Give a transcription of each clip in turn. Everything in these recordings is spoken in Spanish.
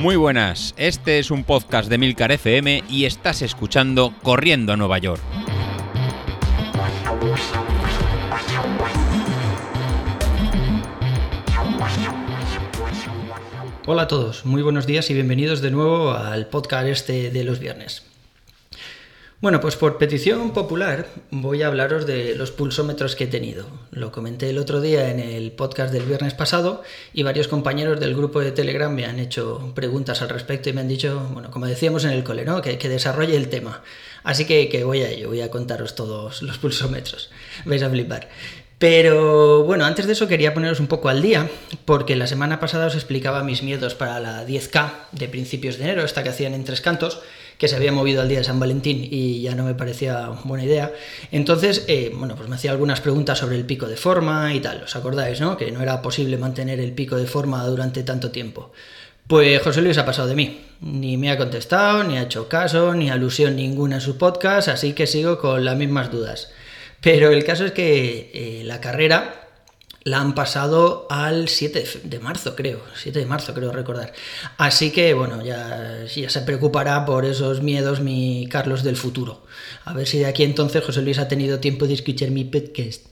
Muy buenas, este es un podcast de Milcar FM y estás escuchando Corriendo a Nueva York. Hola a todos, muy buenos días y bienvenidos de nuevo al podcast este de los viernes. Bueno, pues por petición popular voy a hablaros de los pulsómetros que he tenido. Lo comenté el otro día en el podcast del viernes pasado y varios compañeros del grupo de Telegram me han hecho preguntas al respecto y me han dicho, bueno, como decíamos en el cole, ¿no? que, desarrolle el tema. Así que, que voy a ello, voy a contaros todos los pulsómetros. Vais a flipar. Pero bueno, antes de eso quería poneros un poco al día, porque la semana pasada os explicaba mis miedos para la 10K de principios de enero, esta que hacían en tres cantos, que se había movido al día de San Valentín y ya no me parecía buena idea. Entonces, eh, bueno, pues me hacía algunas preguntas sobre el pico de forma y tal. ¿Os acordáis, no? Que no era posible mantener el pico de forma durante tanto tiempo. Pues José Luis ha pasado de mí. Ni me ha contestado, ni ha hecho caso, ni alusión ninguna en su podcast, así que sigo con las mismas dudas. Pero el caso es que eh, la carrera la han pasado al 7 de marzo, creo. 7 de marzo, creo recordar. Así que, bueno, ya, ya se preocupará por esos miedos mi Carlos del futuro. A ver si de aquí entonces José Luis ha tenido tiempo de escuchar mi podcast.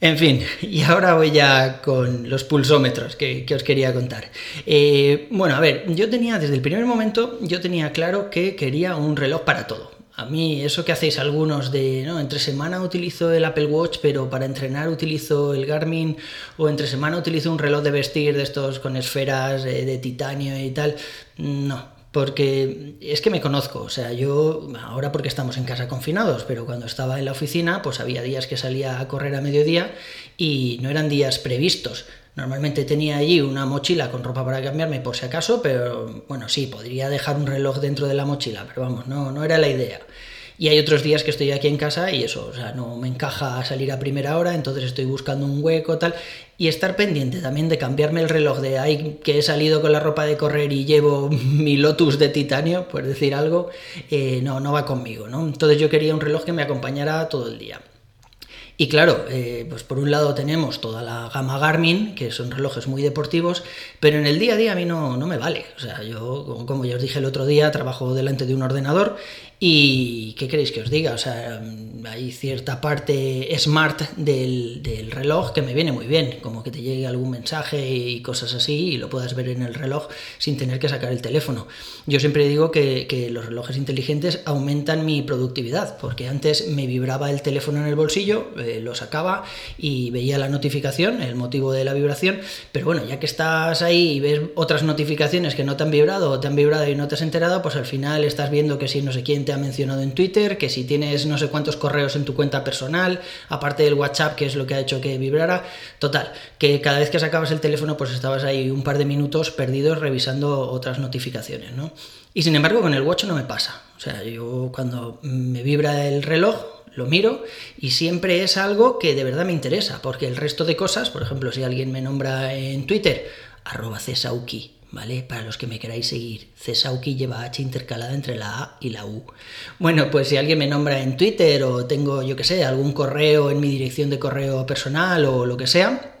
En fin, y ahora voy ya con los pulsómetros que, os quería contar. Eh, bueno, a ver, yo tenía, desde el primer momento, yo tenía claro que quería un reloj para todo. A mí, eso que hacéis algunos de, ¿no? Entre semana utilizo el Apple Watch, pero para entrenar utilizo el Garmin, o entre semana utilizo un reloj de vestir de estos con esferas eh, de titanio y tal. No, porque es que me conozco, o sea, yo ahora porque estamos en casa confinados, pero cuando estaba en la oficina, pues había días que salía a correr a mediodía y no eran días previstos. Normalmente tenía allí una mochila con ropa para cambiarme por si acaso, pero bueno, sí, podría dejar un reloj dentro de la mochila, pero vamos, no, no era la idea. Y hay otros días que estoy aquí en casa y eso, o sea, no me encaja salir a primera hora, entonces estoy buscando un hueco tal. Y estar pendiente también de cambiarme el reloj de ahí que he salido con la ropa de correr y llevo mi Lotus de titanio, por decir algo, eh, no, no va conmigo, ¿no? Entonces yo quería un reloj que me acompañara todo el día. Y claro, eh, pues por un lado tenemos toda la gama Garmin, que son relojes muy deportivos, pero en el día a día a mí no, no me vale. O sea, yo, como ya os dije el otro día, trabajo delante de un ordenador y ¿qué queréis que os diga? O sea, hay cierta parte smart del, del, reloj que me viene muy bien, como que te llegue algún mensaje y cosas así y lo puedas ver en el reloj sin tener que sacar el teléfono. Yo siempre digo que, que los relojes inteligentes aumentan mi productividad, porque antes me vibraba el teléfono en el bolsillo, eh, lo sacaba y veía la notificación, el motivo de la vibración, pero bueno, ya que estás ahí y ves otras notificaciones que no te han vibrado o te han vibrado y no te has enterado, pues al final estás viendo que si no sé quién te ha mencionado en Twitter, que si tienes no sé cuántos correos en tu cuenta personal, aparte del WhatsApp, que es lo que ha hecho que vibrara. Total, que cada vez que sacabas el teléfono, pues estabas ahí un par de minutos perdidos revisando otras notificaciones, ¿no? Y sin embargo, con el Watch no me pasa. O sea, yo cuando me vibra el reloj, lo miro y siempre es algo que de verdad me interesa, porque el resto de cosas, por ejemplo, si alguien me nombra en Twitter, arroba cesauki, ¿vale? Para los que me queráis seguir, Cesauki lleva H intercalada entre la A y la U. Bueno, pues si alguien me nombra en Twitter o tengo, yo que sé, algún correo en mi dirección de correo personal o lo que sea,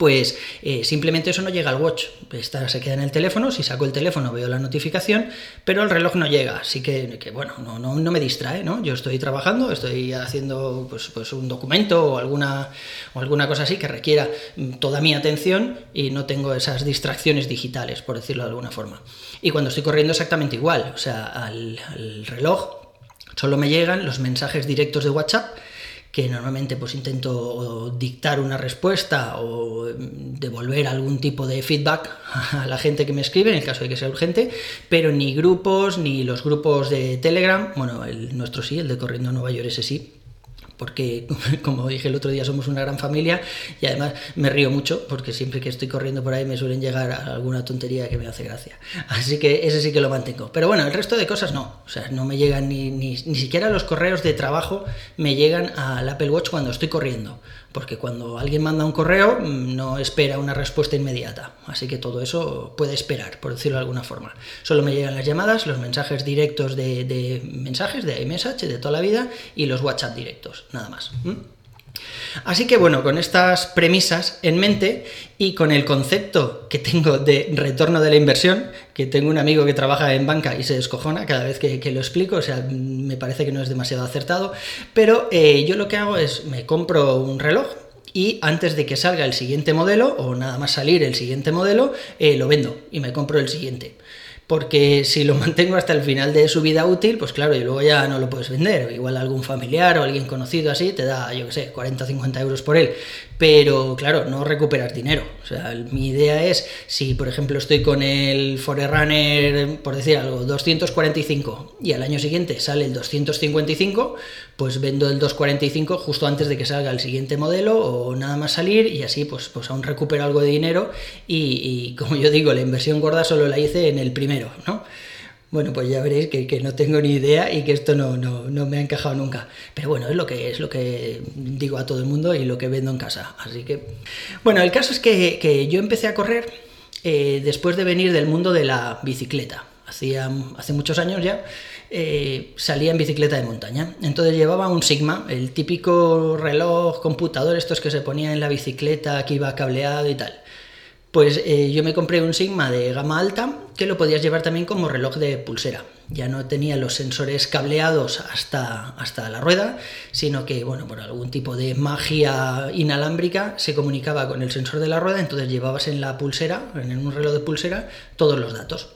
pues eh, simplemente eso no llega al watch. Esta se queda en el teléfono, si saco el teléfono veo la notificación, pero el reloj no llega, así que, bueno, no, no, me distrae, ¿no? Yo estoy trabajando, estoy haciendo pues, pues, un documento o alguna, o alguna cosa así que requiera toda mi atención y no tengo esas distracciones digitales, por decirlo de alguna forma. Y cuando estoy corriendo exactamente igual, o sea, al reloj solo me llegan los mensajes directos de WhatsApp, que normalmente pues intento dictar una respuesta o devolver algún tipo de feedback a la gente que me escribe en el caso de que sea urgente, pero ni grupos ni los grupos de Telegram, bueno, el nuestro sí, el de Corriendo Nueva York ese sí, porque como dije el otro día somos una gran familia y además me río mucho porque siempre que estoy corriendo por ahí me suelen llegar alguna tontería que me hace gracia. Así que ese sí que lo mantengo. Pero bueno, el resto de cosas no. O sea, no me llegan ni, ni, ni siquiera los correos de trabajo me llegan al Apple Watch cuando estoy corriendo porque cuando alguien manda un correo mm, no espera una respuesta inmediata, así que todo eso puede esperar, por decirlo de alguna forma. Solo me llegan las llamadas, los mensajes directos de, mensajes, de iMessage de toda la vida y los WhatsApp directos, nada más. Así que bueno, con estas premisas en mente y con el concepto que tengo de retorno de la inversión, que tengo un amigo que trabaja en banca y se descojona cada vez que, lo explico, o sea, me parece que no es demasiado acertado, pero eh, yo lo que hago es me compro un reloj, y antes de que salga el siguiente modelo, o nada más salir el siguiente modelo, eh, lo vendo y me compro el siguiente porque si lo mantengo hasta el final de su vida útil, pues claro, y luego ya no lo puedes vender, igual algún familiar o alguien conocido así te da, yo qué sé, 40 o 50 euros por él, pero claro, no recuperas dinero. O sea, mi idea es, si por ejemplo estoy con el Forerunner, por decir algo, 245 y al año siguiente sale el 255, pues vendo el 245 justo antes de que salga el siguiente modelo o nada más salir y así pues, pues aún recupero algo de dinero y, y como yo digo, la inversión gorda solo la hice en el primero, ¿no? Bueno, pues ya veréis que, no tengo ni idea y que esto no, me ha encajado nunca. Pero bueno, es lo que es lo que digo a todo el mundo y lo que vendo en casa. Así que. Bueno, el caso es que, yo empecé a correr eh, después de venir del mundo de la bicicleta. Hacía, hace muchos años ya eh, salía en bicicleta de montaña. Entonces llevaba un Sigma, el típico reloj computador, estos que se ponía en la bicicleta, que iba cableado y tal. Pues eh, yo me compré un Sigma de gama alta que lo podías llevar también como reloj de pulsera. Ya no tenía los sensores cableados hasta, hasta la rueda, sino que, bueno, por algún tipo de magia inalámbrica se comunicaba con el sensor de la rueda, entonces llevabas en la pulsera, en un reloj de pulsera, todos los datos.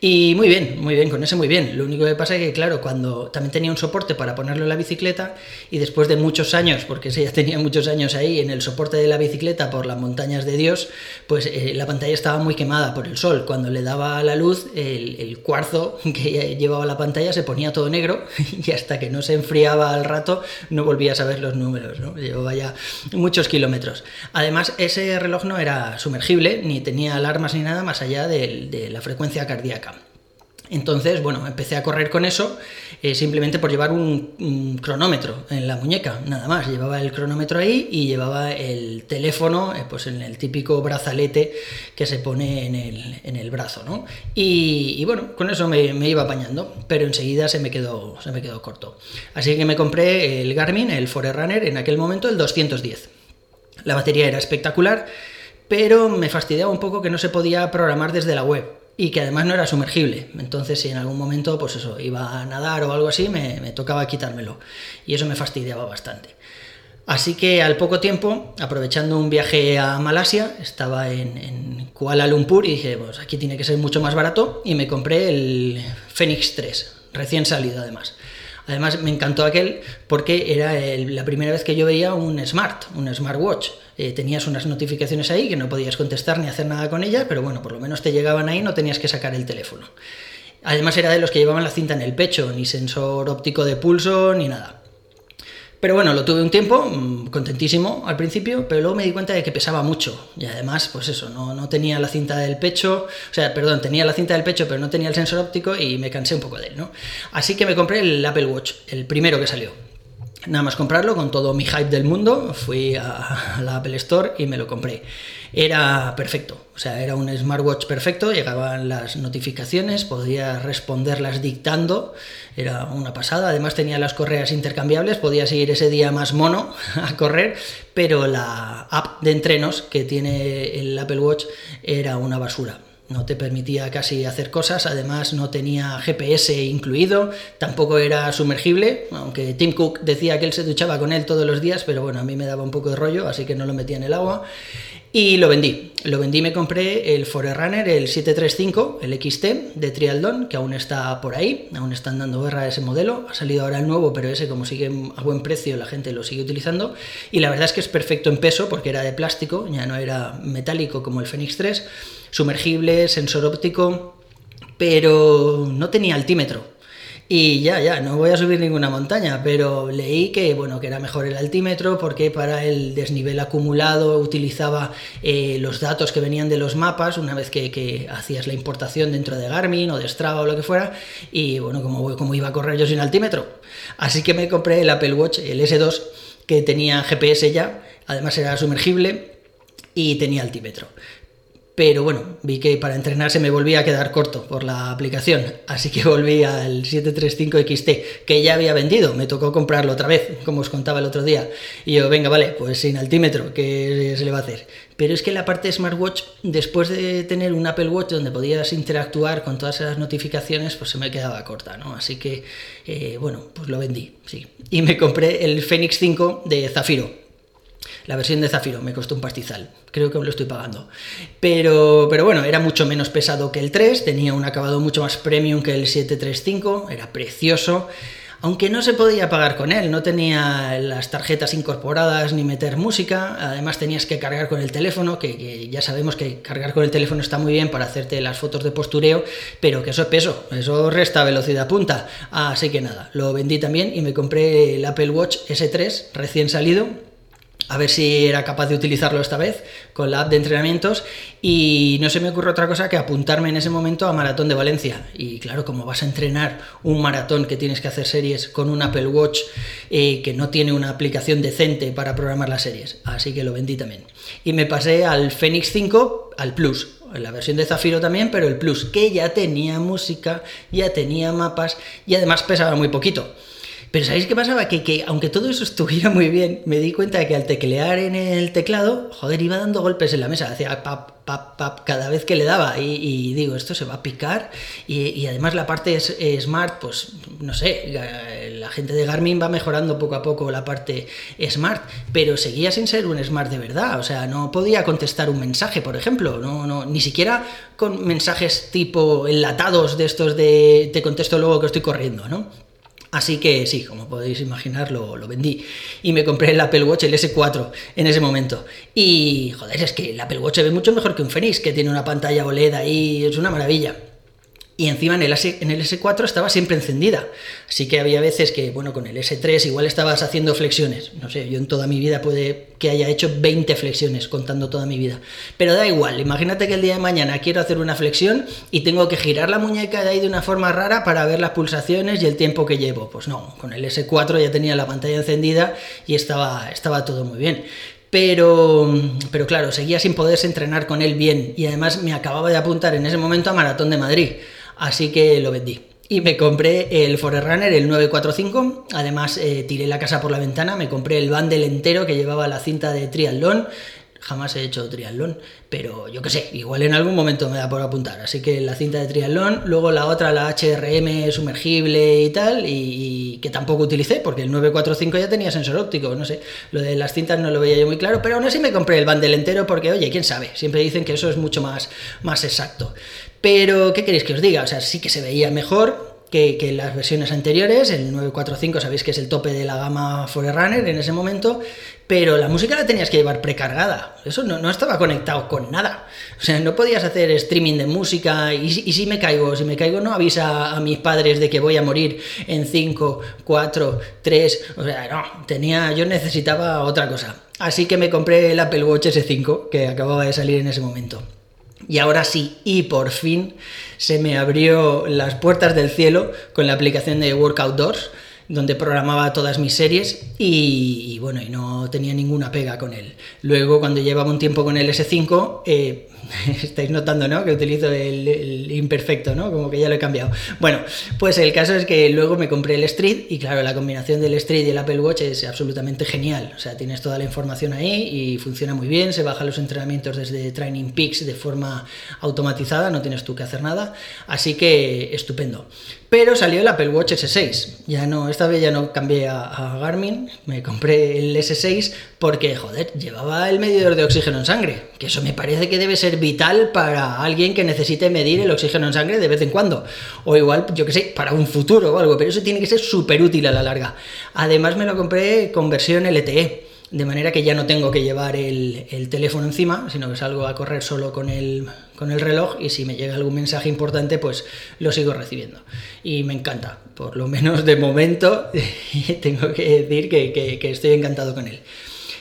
Y muy bien, muy bien, con ese muy bien. Lo único que pasa es que, claro, cuando también tenía un soporte para ponerlo en la bicicleta y después de muchos años, porque ese ya tenía muchos años ahí en el soporte de la bicicleta por las montañas de Dios, pues eh, la pantalla estaba muy quemada por el sol. Cuando le daba la luz, el, cuarzo que llevaba la pantalla se ponía todo negro y hasta que no se enfriaba al rato no volvías a ver los números, ¿no? Llevaba ya muchos kilómetros. Además, ese reloj no era sumergible, ni tenía alarmas ni nada más allá de la frecuencia cardíaca. Entonces, bueno, empecé a correr con eso eh, simplemente por llevar un, cronómetro en la muñeca, nada más. Llevaba el cronómetro ahí y llevaba el teléfono eh, pues en el típico brazalete que se pone en el, brazo, ¿no? Y, bueno, con eso me, iba apañando, pero enseguida se me, quedó, se me quedó corto. Así que me compré el Garmin, el Forerunner, en aquel momento el 210. La batería era espectacular, pero me fastidiaba un poco que no se podía programar desde la web y que además no era sumergible. Entonces, si en algún momento, pues eso, iba a nadar o algo así, me, tocaba quitármelo. Y eso me fastidiaba bastante. Así que al poco tiempo, aprovechando un viaje a Malasia, estaba en, en, Kuala Lumpur y dije, pues aquí tiene que ser mucho más barato y me compré el Fenix 3, recién salido además. Además me encantó aquel porque era la primera vez que yo veía un smart, un smartwatch. Eh, tenías unas notificaciones ahí que no podías contestar ni hacer nada con ella, pero bueno, por lo menos te llegaban ahí, no tenías que sacar el teléfono. Además era de los que llevaban la cinta en el pecho, ni sensor óptico de pulso, ni nada. Pero bueno, lo tuve un tiempo, mm, contentísimo al principio, pero luego me di cuenta de que pesaba mucho. Y además, pues eso, no, no, tenía la cinta del pecho, o sea, perdón, tenía la cinta del pecho, pero no tenía el sensor óptico y me cansé un poco de él, ¿no? Así que me compré el Apple Watch, el primero que salió. Nada más comprarlo, con todo mi hype del mundo, fui a la Apple Store y me lo compré. Era perfecto, o sea, era un smartwatch perfecto, llegaban las notificaciones, podía responderlas dictando, era una pasada. Además tenía las correas intercambiables, podías ir ese día más mono a correr, pero la app de entrenos que tiene el Apple Watch era una basura no te permitía casi hacer cosas, además no tenía GPS incluido, tampoco era sumergible, aunque Tim Cook decía que él se duchaba con él todos los días, pero bueno, a mí me daba un poco de rollo, así que no lo metía en el agua. Y lo vendí. Lo vendí me compré el Forerunner, el 735, el XT de Trialdon, que aún está por ahí, aún están dando guerra a ese modelo. Ha salido ahora el nuevo, pero ese como sigue a buen precio, la gente lo sigue utilizando. Y la verdad es que es perfecto en peso, porque era de plástico, ya no era metálico como el Fenix 3 sumergible, sensor óptico, pero no tenía altímetro. Y ya, ya, no voy a subir ninguna montaña, pero leí que, bueno, que era mejor el altímetro porque para el desnivel acumulado utilizaba eh, los datos que venían de los mapas una vez que, hacías la importación dentro de Garmin o de Strava o lo que fuera. Y bueno, como, como iba a correr yo sin altímetro. Así que me compré el Apple Watch, el S2, que tenía GPS ya, además era sumergible y tenía altímetro. Pero bueno, vi que para entrenar se me volvía a quedar corto por la aplicación, así que volví al 735 XT, que ya había vendido, me tocó comprarlo otra vez, como os contaba el otro día, y yo, venga, vale, pues sin altímetro, ¿qué se le va a hacer? Pero es que la parte de smartwatch, después de tener un Apple Watch donde podías interactuar con todas esas notificaciones, pues se me quedaba corta, ¿no? Así que, eh, bueno, pues lo vendí, sí. Y me compré el Fenix 5 de Zafiro, la versión de Zafiro me costó un pastizal, creo que me lo estoy pagando. Pero, pero bueno, era mucho menos pesado que el 3, tenía un acabado mucho más premium que el 735, era precioso aunque no se podía pagar con él, no tenía las tarjetas incorporadas ni meter música, además tenías que cargar con el teléfono, que, ya sabemos que cargar con el teléfono está muy bien para hacerte las fotos de postureo, pero que eso es peso, eso resta velocidad punta. Así que nada, lo vendí también y me compré el Apple Watch S3 recién salido, a ver si era capaz de utilizarlo esta vez con la app de entrenamientos y no se me ocurre otra cosa que apuntarme en ese momento a Maratón de Valencia. Y claro, como vas a entrenar un maratón que tienes que hacer series con un Apple Watch eh, que no tiene una aplicación decente para programar las series, así que lo vendí también. Y me pasé al Fenix 5, al Plus, la versión de Zafiro también, pero el Plus, que ya tenía música, ya tenía mapas y además pesaba muy poquito. Pero ¿sabéis qué pasaba? Que, que, aunque todo eso estuviera muy bien, me di cuenta de que al teclear en el teclado, joder, iba dando golpes en la mesa, hacía pap, pap, pap cada vez que le daba. Y, digo, esto se va a picar. Y, además la parte smart, pues no sé, la gente de Garmin va mejorando poco a poco la parte smart, pero seguía sin ser un smart de verdad. O sea, no podía contestar un mensaje, por ejemplo, no, no, ni siquiera con mensajes tipo enlatados de estos de te contesto luego que estoy corriendo, ¿no? Así que sí, como podéis imaginar, lo, vendí. Y me compré el Apple Watch, el S4, en ese momento. Y joder, es que el Apple Watch se ve mucho mejor que un Fenix, que tiene una pantalla OLED ahí, es una maravilla y encima en el, en el S4 estaba siempre encendida. Así que había veces que, bueno, con el S3 igual estabas haciendo flexiones. No sé, yo en toda mi vida puede que haya hecho 20 flexiones contando toda mi vida. Pero da igual, imagínate que el día de mañana quiero hacer una flexión y tengo que girar la muñeca de ahí de una forma rara para ver las pulsaciones y el tiempo que llevo. Pues no, con el S4 ya tenía la pantalla encendida y estaba, estaba todo muy bien. Pero, pero claro, seguía sin poderse entrenar con él bien y además me acababa de apuntar en ese momento a Maratón de Madrid así que lo vendí. Y me compré el Forerunner, el 945. Además, eh, tiré la casa por la ventana, me compré el bundle entero que llevaba la cinta de triatlón. Jamás he hecho triatlón, pero yo qué sé, igual en algún momento me da por apuntar. Así que la cinta de triatlón, luego la otra, la HRM sumergible y tal, y, que tampoco utilicé porque el 945 ya tenía sensor óptico, no sé. Lo de las cintas no lo veía yo muy claro, pero aún así me compré el bundle entero porque, oye, quién sabe, siempre dicen que eso es mucho más, más exacto. Pero, ¿qué queréis que os diga? O sea, sí que se veía mejor que, las versiones anteriores. El 945 sabéis que es el tope de la gama Forerunner en ese momento, pero la música la tenías que llevar precargada. Eso no, estaba conectado con nada. O sea, no podías hacer streaming de música y, y, si me caigo, si me caigo no avisa a mis padres de que voy a morir en 5, 4, 3. O sea, no, tenía, yo necesitaba otra cosa. Así que me compré el Apple Watch S5 que acababa de salir en ese momento. Y ahora sí, y por fin se me abrió las puertas del cielo con la aplicación de Workout Doors, donde programaba todas mis series y, bueno, y no tenía ninguna pega con él. Luego, cuando llevaba un tiempo con el S5, eh, Estáis notando, ¿no? Que utilizo el, imperfecto, ¿no? Como que ya lo he cambiado. Bueno, pues el caso es que luego me compré el Street y claro, la combinación del Street y el Apple Watch es absolutamente genial. O sea, tienes toda la información ahí y funciona muy bien. Se bajan los entrenamientos desde Training Peaks de forma automatizada, no tienes tú que hacer nada. Así que estupendo. Pero salió el Apple Watch S6. Ya no, esta vez ya no cambié a, Garmin, me compré el S6 porque, joder, llevaba el medidor de oxígeno en sangre. Que eso me parece que debe ser vital para alguien que necesite medir el oxígeno en sangre de vez en cuando. O igual, yo que sé, para un futuro o algo, pero eso tiene que ser súper útil a la larga. Además me lo compré con versión LTE de manera que ya no tengo que llevar el, teléfono encima, sino que salgo a correr solo con el, con el reloj y si me llega algún mensaje importante, pues lo sigo recibiendo. Y me encanta, por lo menos de momento, tengo que decir que, estoy encantado con él.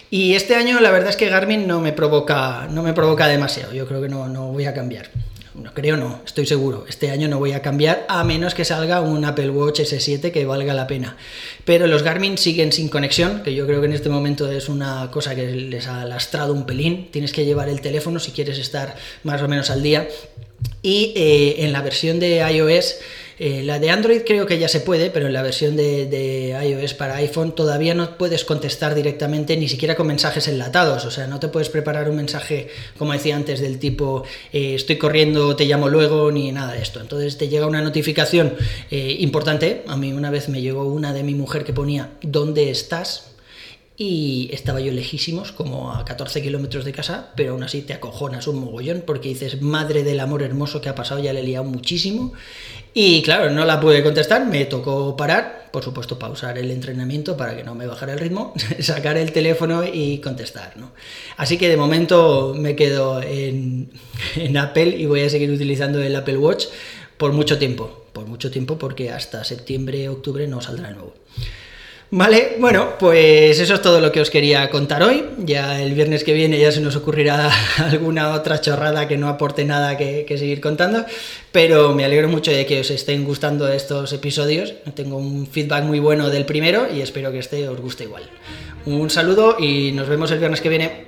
Y este año la verdad es que Garmin no me provoca, no me provoca demasiado, yo creo que no, no voy a cambiar. no creo no, estoy seguro, este año no voy a cambiar a menos que salga un Apple Watch S7 que valga la pena. Pero los Garmin siguen sin conexión, que yo creo que en este momento es una cosa que les ha lastrado un pelín. Tienes que llevar el teléfono si quieres estar más o menos al día. Y eh, en la versión de iOS eh, la de Android creo que ya se puede, pero en la versión de, iOS para iPhone todavía no puedes contestar directamente ni siquiera con mensajes enlatados. O sea, no te puedes preparar un mensaje, como decía antes, del tipo eh, estoy corriendo, te llamo luego, ni nada de esto. Entonces te llega una notificación eh, importante. A mí una vez me llegó una de mi mujer que ponía ¿dónde estás? Y estaba yo lejísimos, como a 14 kilómetros de casa, pero aún así te acojonas un mogollón porque dices, madre del amor hermoso que ha pasado, ya le he liado muchísimo. Y claro, no la pude contestar, me tocó parar, por supuesto pausar el entrenamiento para que no me bajara el ritmo, sacar el teléfono y contestar. ¿no? Así que de momento me quedo en, en Apple y voy a seguir utilizando el Apple Watch por mucho tiempo, por mucho tiempo porque hasta septiembre, octubre no saldrá nuevo. Vale, bueno, pues eso es todo lo que os quería contar hoy. Ya el viernes que viene ya se nos ocurrirá alguna otra chorrada que no aporte nada que, seguir contando, pero me alegro mucho de que os estén gustando estos episodios. Tengo un feedback muy bueno del primero y espero que este os guste igual. Un saludo y nos vemos el viernes que viene.